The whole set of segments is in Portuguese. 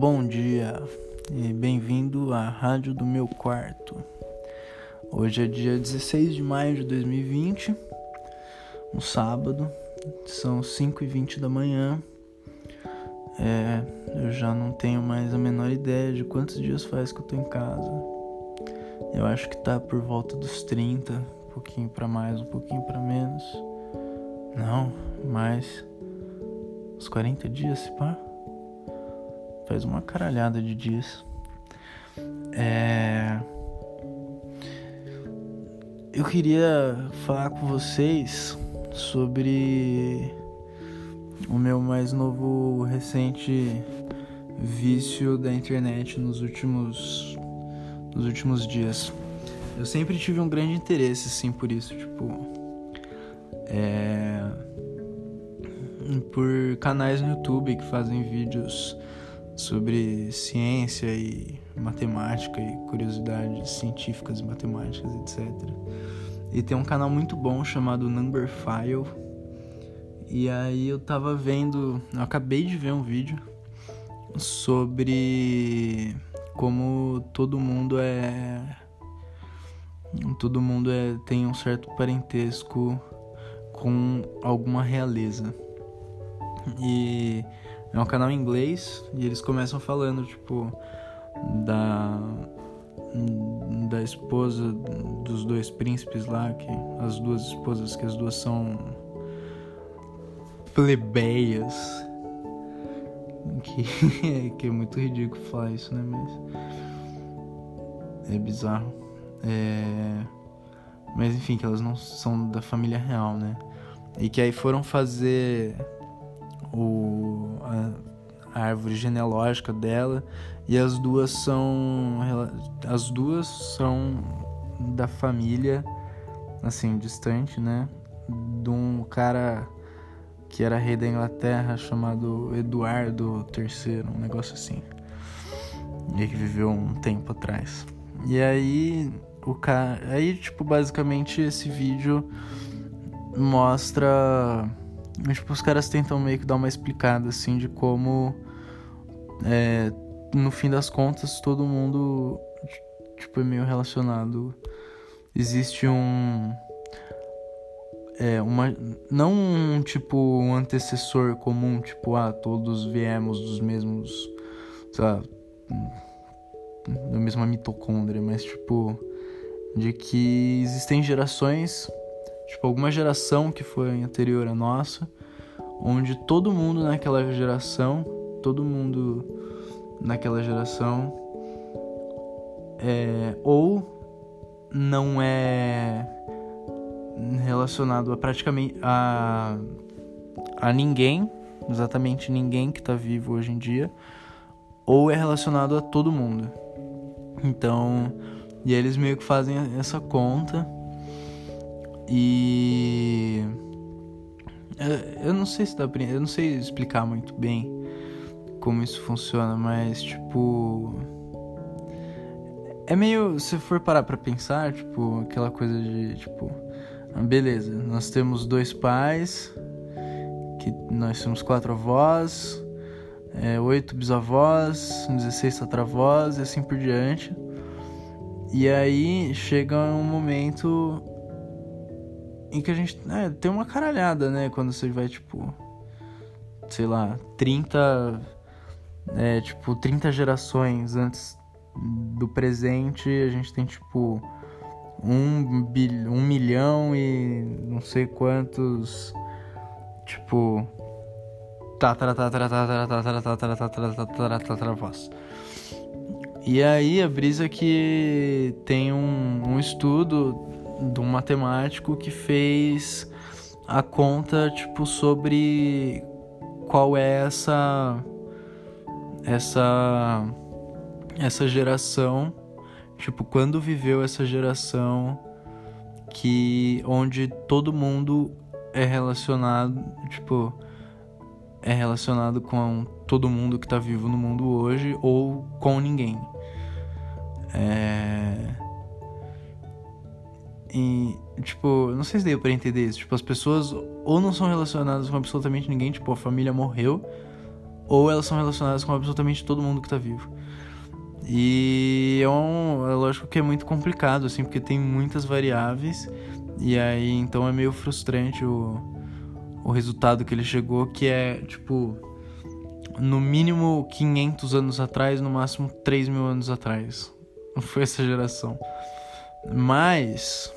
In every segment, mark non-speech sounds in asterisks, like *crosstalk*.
Bom dia e bem-vindo à Rádio do Meu Quarto. Hoje é dia 16 de maio de 2020, um sábado, são 5h20 da manhã. É, eu já não tenho mais a menor ideia de quantos dias faz que eu tô em casa. Eu acho que tá por volta dos 30, um pouquinho para mais, um pouquinho para menos. Não, mais uns 40 dias, se pá faz uma caralhada de dias. É... Eu queria falar com vocês sobre o meu mais novo recente vício da internet nos últimos nos últimos dias. Eu sempre tive um grande interesse assim por isso, tipo é por canais no YouTube que fazem vídeos sobre ciência e matemática e curiosidades científicas e matemáticas, etc. E tem um canal muito bom chamado Number File. E aí eu tava vendo, eu acabei de ver um vídeo sobre como todo mundo é todo mundo é tem um certo parentesco com alguma realeza. E é um canal em inglês e eles começam falando, tipo, da da esposa dos dois príncipes lá, que as duas esposas, que as duas são plebeias. Que, *laughs* que é muito ridículo falar isso, né? Mas é bizarro. É... Mas enfim, que elas não são da família real, né? E que aí foram fazer o, a, a árvore genealógica dela e as duas são as duas são da família assim distante, né? De um cara que era rei da Inglaterra chamado Eduardo III, um negócio assim. E que viveu um tempo atrás. E aí o cara, aí tipo basicamente esse vídeo mostra tipo, os caras tentam meio que dar uma explicada, assim, de como, é, no fim das contas, todo mundo, tipo, é meio relacionado. Existe um... É, uma... Não um, tipo, um antecessor comum, tipo, ah, todos viemos dos mesmos, sei lá, da mesma mitocôndria, mas, tipo, de que existem gerações tipo alguma geração que foi anterior à nossa, onde todo mundo naquela geração, todo mundo naquela geração é, ou não é relacionado a praticamente a, a ninguém, exatamente ninguém que está vivo hoje em dia, ou é relacionado a todo mundo. Então, e eles meio que fazem essa conta e eu não sei se dá pra, eu não sei explicar muito bem como isso funciona, mas tipo é meio se for parar para pensar, tipo, aquela coisa de tipo, ah, beleza, nós temos dois pais, que nós temos quatro avós, é, oito bisavós, 16 tatravós e assim por diante. E aí chega um momento em que a gente é, tem uma caralhada, né? Quando você vai, tipo, sei lá, 30, é, tipo, 30 gerações antes do presente, a gente tem, tipo, um, bil, um milhão e não sei quantos, tipo, e aí a brisa que tem um, um estudo de um matemático que fez a conta tipo sobre qual é essa essa essa geração, tipo quando viveu essa geração que onde todo mundo é relacionado, tipo é relacionado com todo mundo que tá vivo no mundo hoje ou com ninguém. É e, tipo, não sei se deu pra entender isso. Tipo, as pessoas ou não são relacionadas com absolutamente ninguém, tipo, a família morreu, ou elas são relacionadas com absolutamente todo mundo que tá vivo. E é, um, é lógico que é muito complicado, assim, porque tem muitas variáveis, e aí então é meio frustrante o, o resultado que ele chegou, que é tipo no mínimo 500 anos atrás, no máximo 3 mil anos atrás. *laughs* Foi essa geração. Mas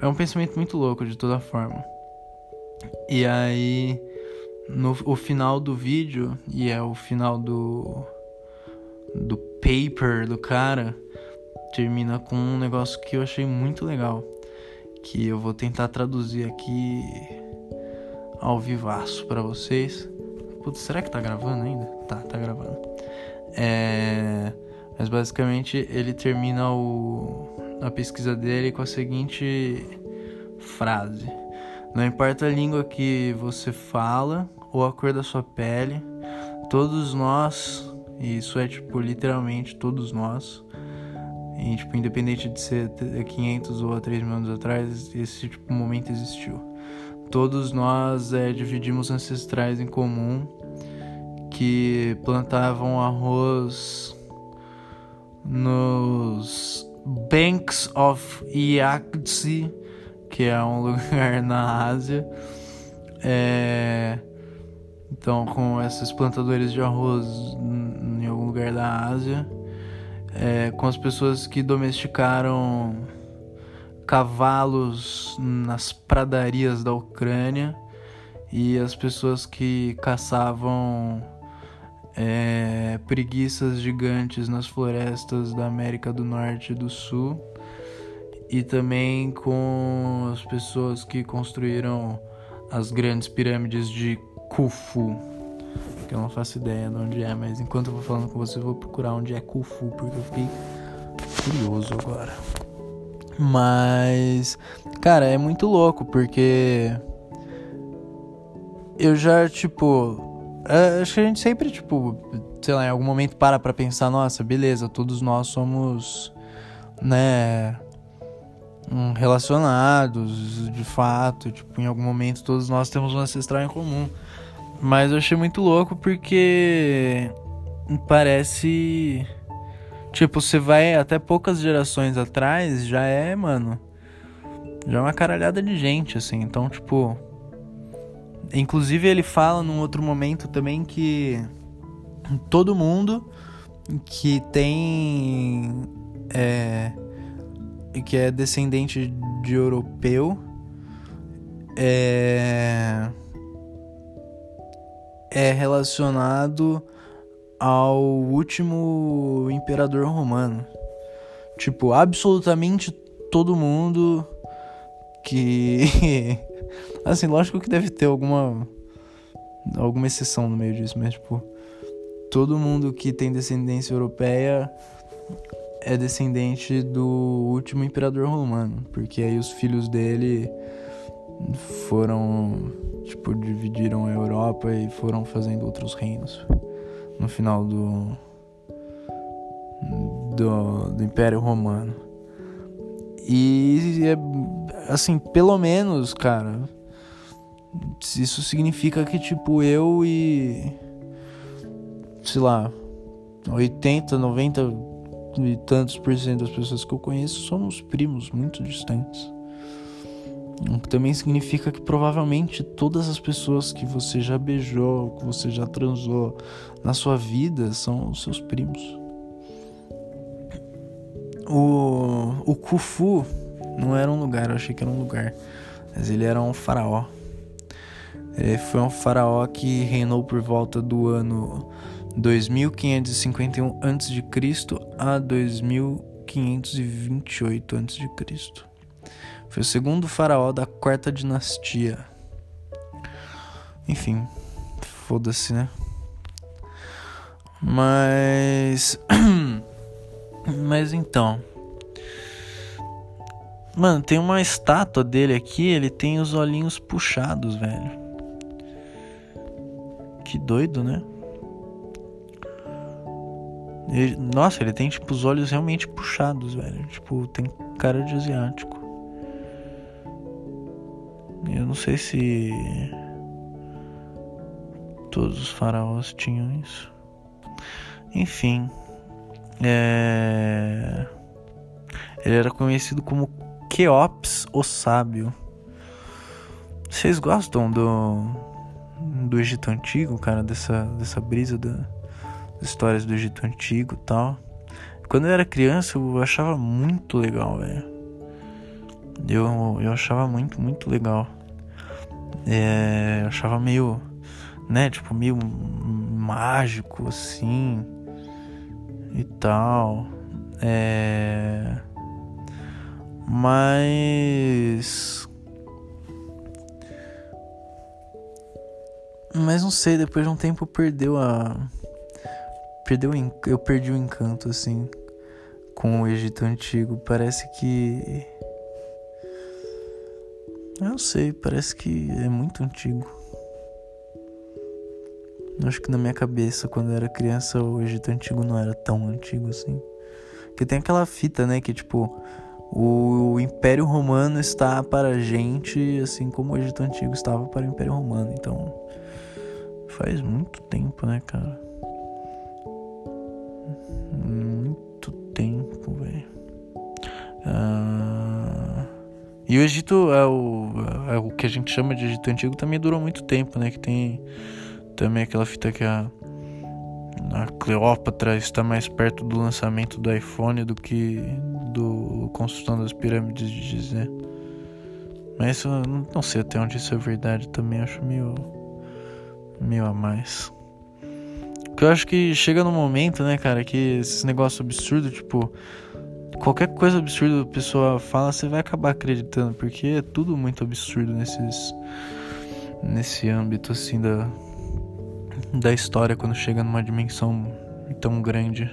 é um pensamento muito louco de toda forma. E aí no o final do vídeo e é o final do do paper do cara termina com um negócio que eu achei muito legal, que eu vou tentar traduzir aqui ao vivaço para vocês. Putz, será que tá gravando ainda? Tá, tá gravando. É... Mas basicamente ele termina o... a pesquisa dele com a seguinte frase: Não importa a língua que você fala ou a cor da sua pele, todos nós, e isso é tipo literalmente todos nós, e, tipo, independente de ser 500 ou 3 mil anos atrás, esse tipo momento existiu. Todos nós é, dividimos ancestrais em comum que plantavam arroz nos Banks of Yangtze, que é um *laughs* lugar na Ásia. É... Então, com esses plantadores de arroz em algum lugar da Ásia, é... com as pessoas que domesticaram cavalos nas pradarias da Ucrânia e as pessoas que caçavam é, preguiças gigantes nas florestas da América do Norte e do Sul e também com as pessoas que construíram as grandes pirâmides de Khufu que eu não faço ideia de onde é, mas enquanto eu vou falando com você, eu vou procurar onde é Khufu, porque eu fiquei curioso agora. Mas, cara, é muito louco porque eu já, tipo, acho que a gente sempre, tipo, sei lá, em algum momento para pra pensar, nossa, beleza, todos nós somos, né, hum, relacionados, de fato, tipo, em algum momento todos nós temos um ancestral em comum. Mas eu achei muito louco porque parece Tipo, você vai até poucas gerações atrás, já é, mano. Já é uma caralhada de gente, assim. Então, tipo. Inclusive, ele fala num outro momento também que todo mundo que tem. É, que é descendente de europeu é, é relacionado ao último imperador romano. Tipo, absolutamente todo mundo que. *laughs* assim, lógico que deve ter alguma. alguma exceção no meio disso, mas, tipo. Todo mundo que tem descendência europeia é descendente do último imperador romano, porque aí os filhos dele foram, tipo, dividiram a Europa e foram fazendo outros reinos no final do, do, do Império Romano. E é assim, pelo menos, cara, isso significa que tipo eu e sei lá, 80, 90 e tantos por cento das pessoas que eu conheço somos primos muito distantes. O que também significa que provavelmente todas as pessoas que você já beijou, que você já transou na sua vida são os seus primos. O, o Khufu não era um lugar, eu achei que era um lugar, mas ele era um faraó. Ele foi um faraó que reinou por volta do ano 2551 a.C. a 2528 a.C. Foi o segundo faraó da quarta dinastia. Enfim, foda-se, né? Mas. *clears throat* Mas então. Mano, tem uma estátua dele aqui, ele tem os olhinhos puxados, velho. Que doido, né? Ele, nossa, ele tem tipo os olhos realmente puxados, velho. Tipo, tem cara de asiático. Eu não sei se Todos os faraós tinham isso. Enfim. É... Ele era conhecido como Keops, o Sábio. Vocês gostam do, do Egito Antigo, cara? Dessa, dessa brisa da, das histórias do Egito Antigo e tal. Quando eu era criança, eu achava muito legal, velho. Eu, eu achava muito, muito legal. É, eu achava meio, né, tipo, meio mágico, assim, e tal. É... Mas. Mas não sei, depois de um tempo perdeu a. Perdeu Eu perdi o encanto, assim, com o Egito Antigo. Parece que. Eu não sei, parece que é muito antigo. Acho que na minha cabeça, quando eu era criança, o Egito Antigo não era tão antigo assim. Porque tem aquela fita, né, que tipo, o Império Romano está para a gente, assim como o Egito Antigo estava para o Império Romano. Então, faz muito tempo, né, cara? Muito tempo, velho. Ah, e o Egito é o, é o que a gente chama de Egito Antigo também durou muito tempo, né? Que tem também aquela fita que a a Cleópatra está mais perto do lançamento do iPhone do que do construção das pirâmides de Gizé. Mas eu não sei até onde isso é verdade também, acho meio meio a mais. Porque eu acho que chega no momento, né, cara, que esses negócios absurdos, tipo, qualquer coisa absurda a pessoa fala, você vai acabar acreditando, porque é tudo muito absurdo nesses nesse âmbito assim da da história quando chega numa dimensão tão grande,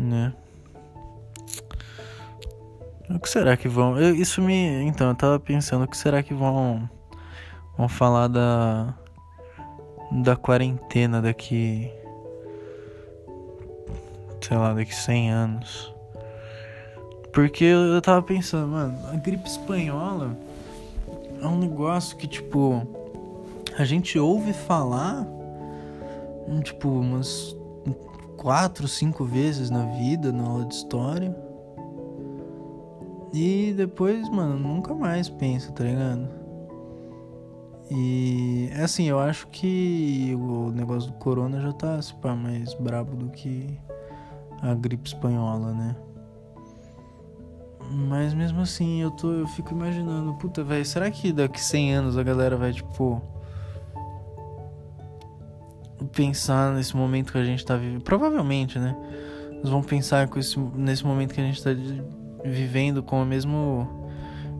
né? O que será que vão? Eu, isso me, então, eu tava pensando, o que será que vão vão falar da da quarentena daqui sei lá, daqui 100 anos. Porque eu, tava pensando, mano, a gripe espanhola é um negócio que tipo a gente ouve falar, tipo, umas quatro, cinco vezes na vida, na aula de história. E depois, mano, nunca mais pensa, tá ligado? E é assim, eu acho que o negócio do corona já tá se pá, mais brabo do que a gripe espanhola, né? Mas mesmo assim, eu tô eu fico imaginando, puta, velho, será que daqui 100 anos a galera vai tipo pensar nesse momento que a gente tá vivendo. Provavelmente, né? Eles vão pensar com esse, nesse momento que a gente tá vivendo com o mesmo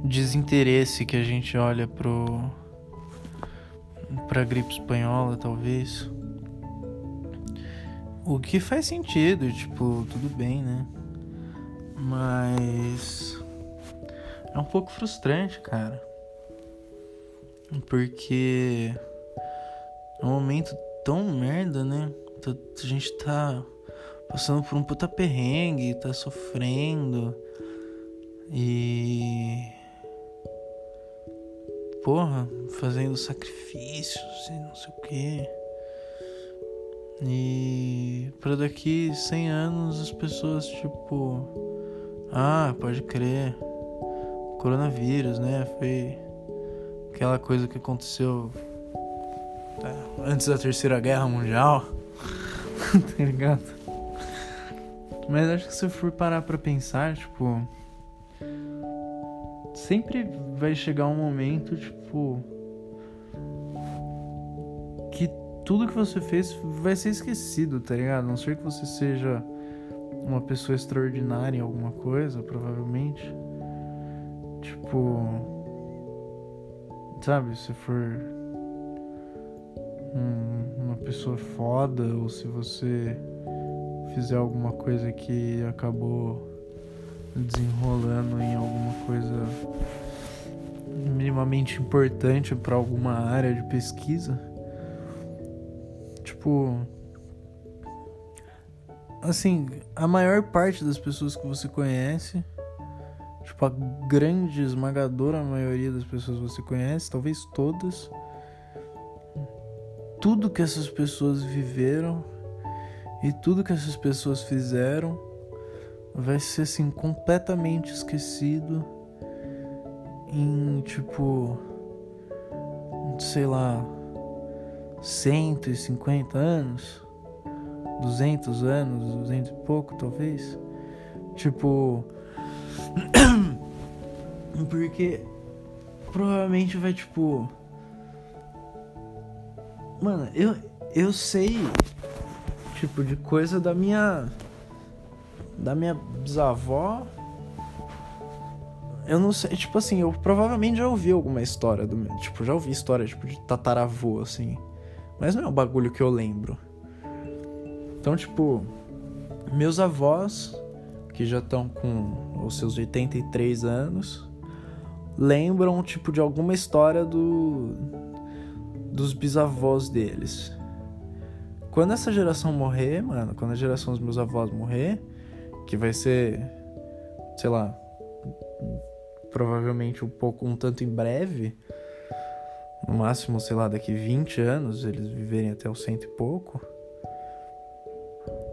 desinteresse que a gente olha pro. pra gripe espanhola, talvez. O que faz sentido, tipo, tudo bem, né? Mas. É um pouco frustrante, cara. Porque. É um momento tão merda, né? A gente tá passando por um puta perrengue, tá sofrendo. E. Porra, fazendo sacrifícios e não sei o que. E para daqui 100 anos as pessoas tipo, ah, pode crer. Coronavírus, né? Foi aquela coisa que aconteceu é, antes da Terceira Guerra Mundial. *laughs* tá ligado? Mas acho que se eu for parar pra pensar, tipo. Sempre vai chegar um momento, tipo. Que tudo que você fez vai ser esquecido, tá ligado? A não ser que você seja uma pessoa extraordinária em alguma coisa, provavelmente. Tipo. Sabe, se for um, uma pessoa foda ou se você fizer alguma coisa que acabou desenrolando em alguma coisa minimamente importante para alguma área de pesquisa. Tipo, assim, a maior parte das pessoas que você conhece, tipo a grande esmagadora maioria das pessoas que você conhece, talvez todas, tudo que essas pessoas viveram e tudo que essas pessoas fizeram vai ser assim completamente esquecido em tipo sei lá 150 anos, 200 anos, 200 e pouco talvez. Tipo *clears throat* porque provavelmente vai tipo Mano, eu eu sei tipo de coisa da minha da minha bisavó. Eu não sei, tipo assim, eu provavelmente já ouvi alguma história do meu, tipo, já ouvi história tipo de tataravô assim. Mas não é um bagulho que eu lembro. Então, tipo, meus avós que já estão com os seus 83 anos lembram tipo de alguma história do dos bisavós deles. Quando essa geração morrer, mano, quando a geração dos meus avós morrer, que vai ser, sei lá, provavelmente um pouco, um tanto em breve, no máximo, sei lá, daqui 20 anos, eles viverem até o cento e pouco.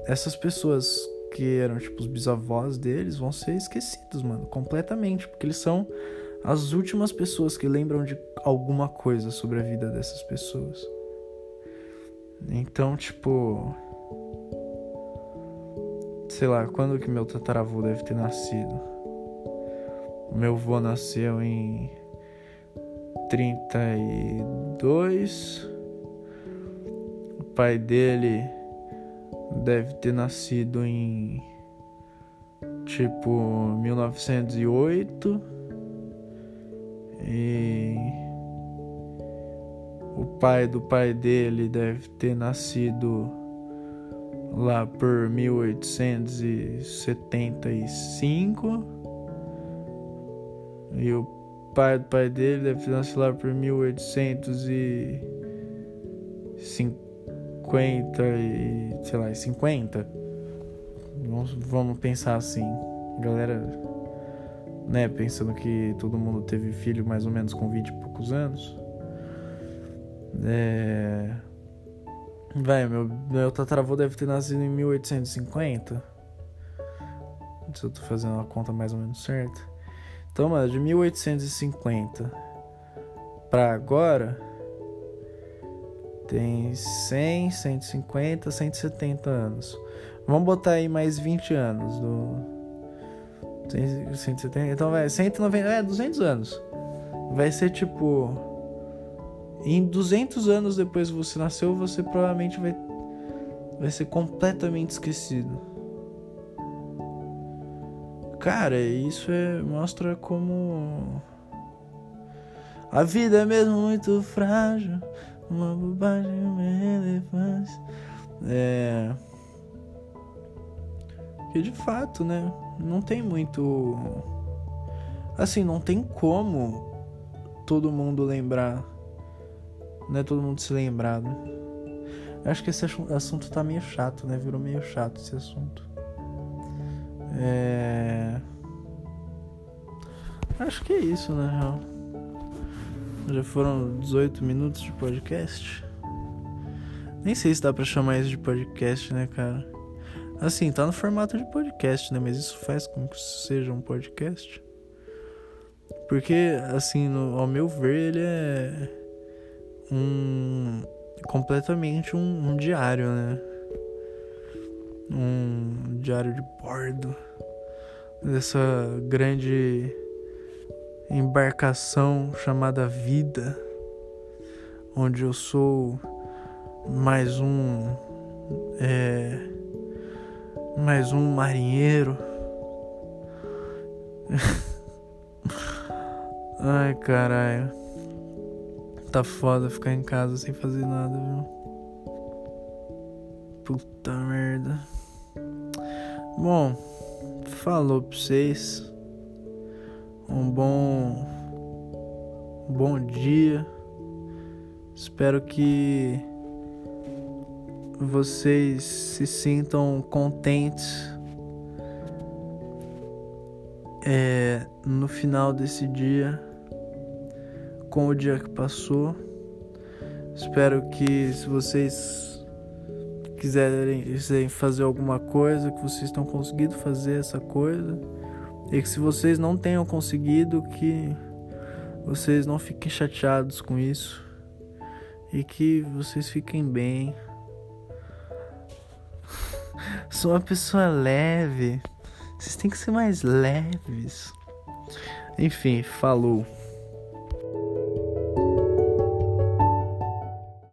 Essas pessoas que eram, tipo, os bisavós deles vão ser esquecidos, mano, completamente, porque eles são as últimas pessoas que lembram de alguma coisa sobre a vida dessas pessoas. Então, tipo. Sei lá, quando que meu tataravô deve ter nascido? Meu avô nasceu em 32. O pai dele deve ter nascido em tipo 1908. E o pai do pai dele deve ter nascido lá por 1875. E o pai do pai dele deve ter nascido lá por 1850 e sei lá, 50. Vamos, vamos pensar assim. Galera, né, pensando que todo mundo teve filho mais ou menos com 20 e poucos anos. É... Vai, meu, meu tataravô deve ter nascido em 1850. Se eu tô fazendo uma conta mais ou menos certa. Então, mano, de 1850 pra agora tem 100, 150, 170 anos. Vamos botar aí mais 20 anos do 170, então vai 190, é 200 anos. Vai ser tipo em 200 anos depois que você nasceu, você provavelmente vai, vai ser completamente esquecido. Cara, isso é, mostra como a vida é mesmo muito frágil, uma bobagem, uma relevância. É. Que de fato, né? Não tem muito. Assim, não tem como todo mundo lembrar não é todo mundo se lembrar, né? Eu acho que esse assunto tá meio chato, né? Virou meio chato esse assunto. É. Acho que é isso, na né, real. Já foram 18 minutos de podcast. Nem sei se dá pra chamar isso de podcast, né, cara? Assim, tá no formato de podcast, né? Mas isso faz com que seja um podcast. Porque, assim, no, ao meu ver, ele é um completamente um, um diário, né? Um diário de bordo dessa grande embarcação chamada vida, onde eu sou mais um é, mais um marinheiro. *laughs* Ai, caralho. Tá foda ficar em casa sem fazer nada, viu? Puta merda. Bom, falou pra vocês. Um bom. Um bom dia. Espero que vocês se sintam contentes é, no final desse dia com o dia que passou. Espero que se vocês quiserem, quiserem fazer alguma coisa, que vocês estão conseguindo fazer essa coisa. E que se vocês não tenham conseguido, que vocês não fiquem chateados com isso. E que vocês fiquem bem. *laughs* Sou uma pessoa leve. Vocês têm que ser mais leves. Enfim, falou.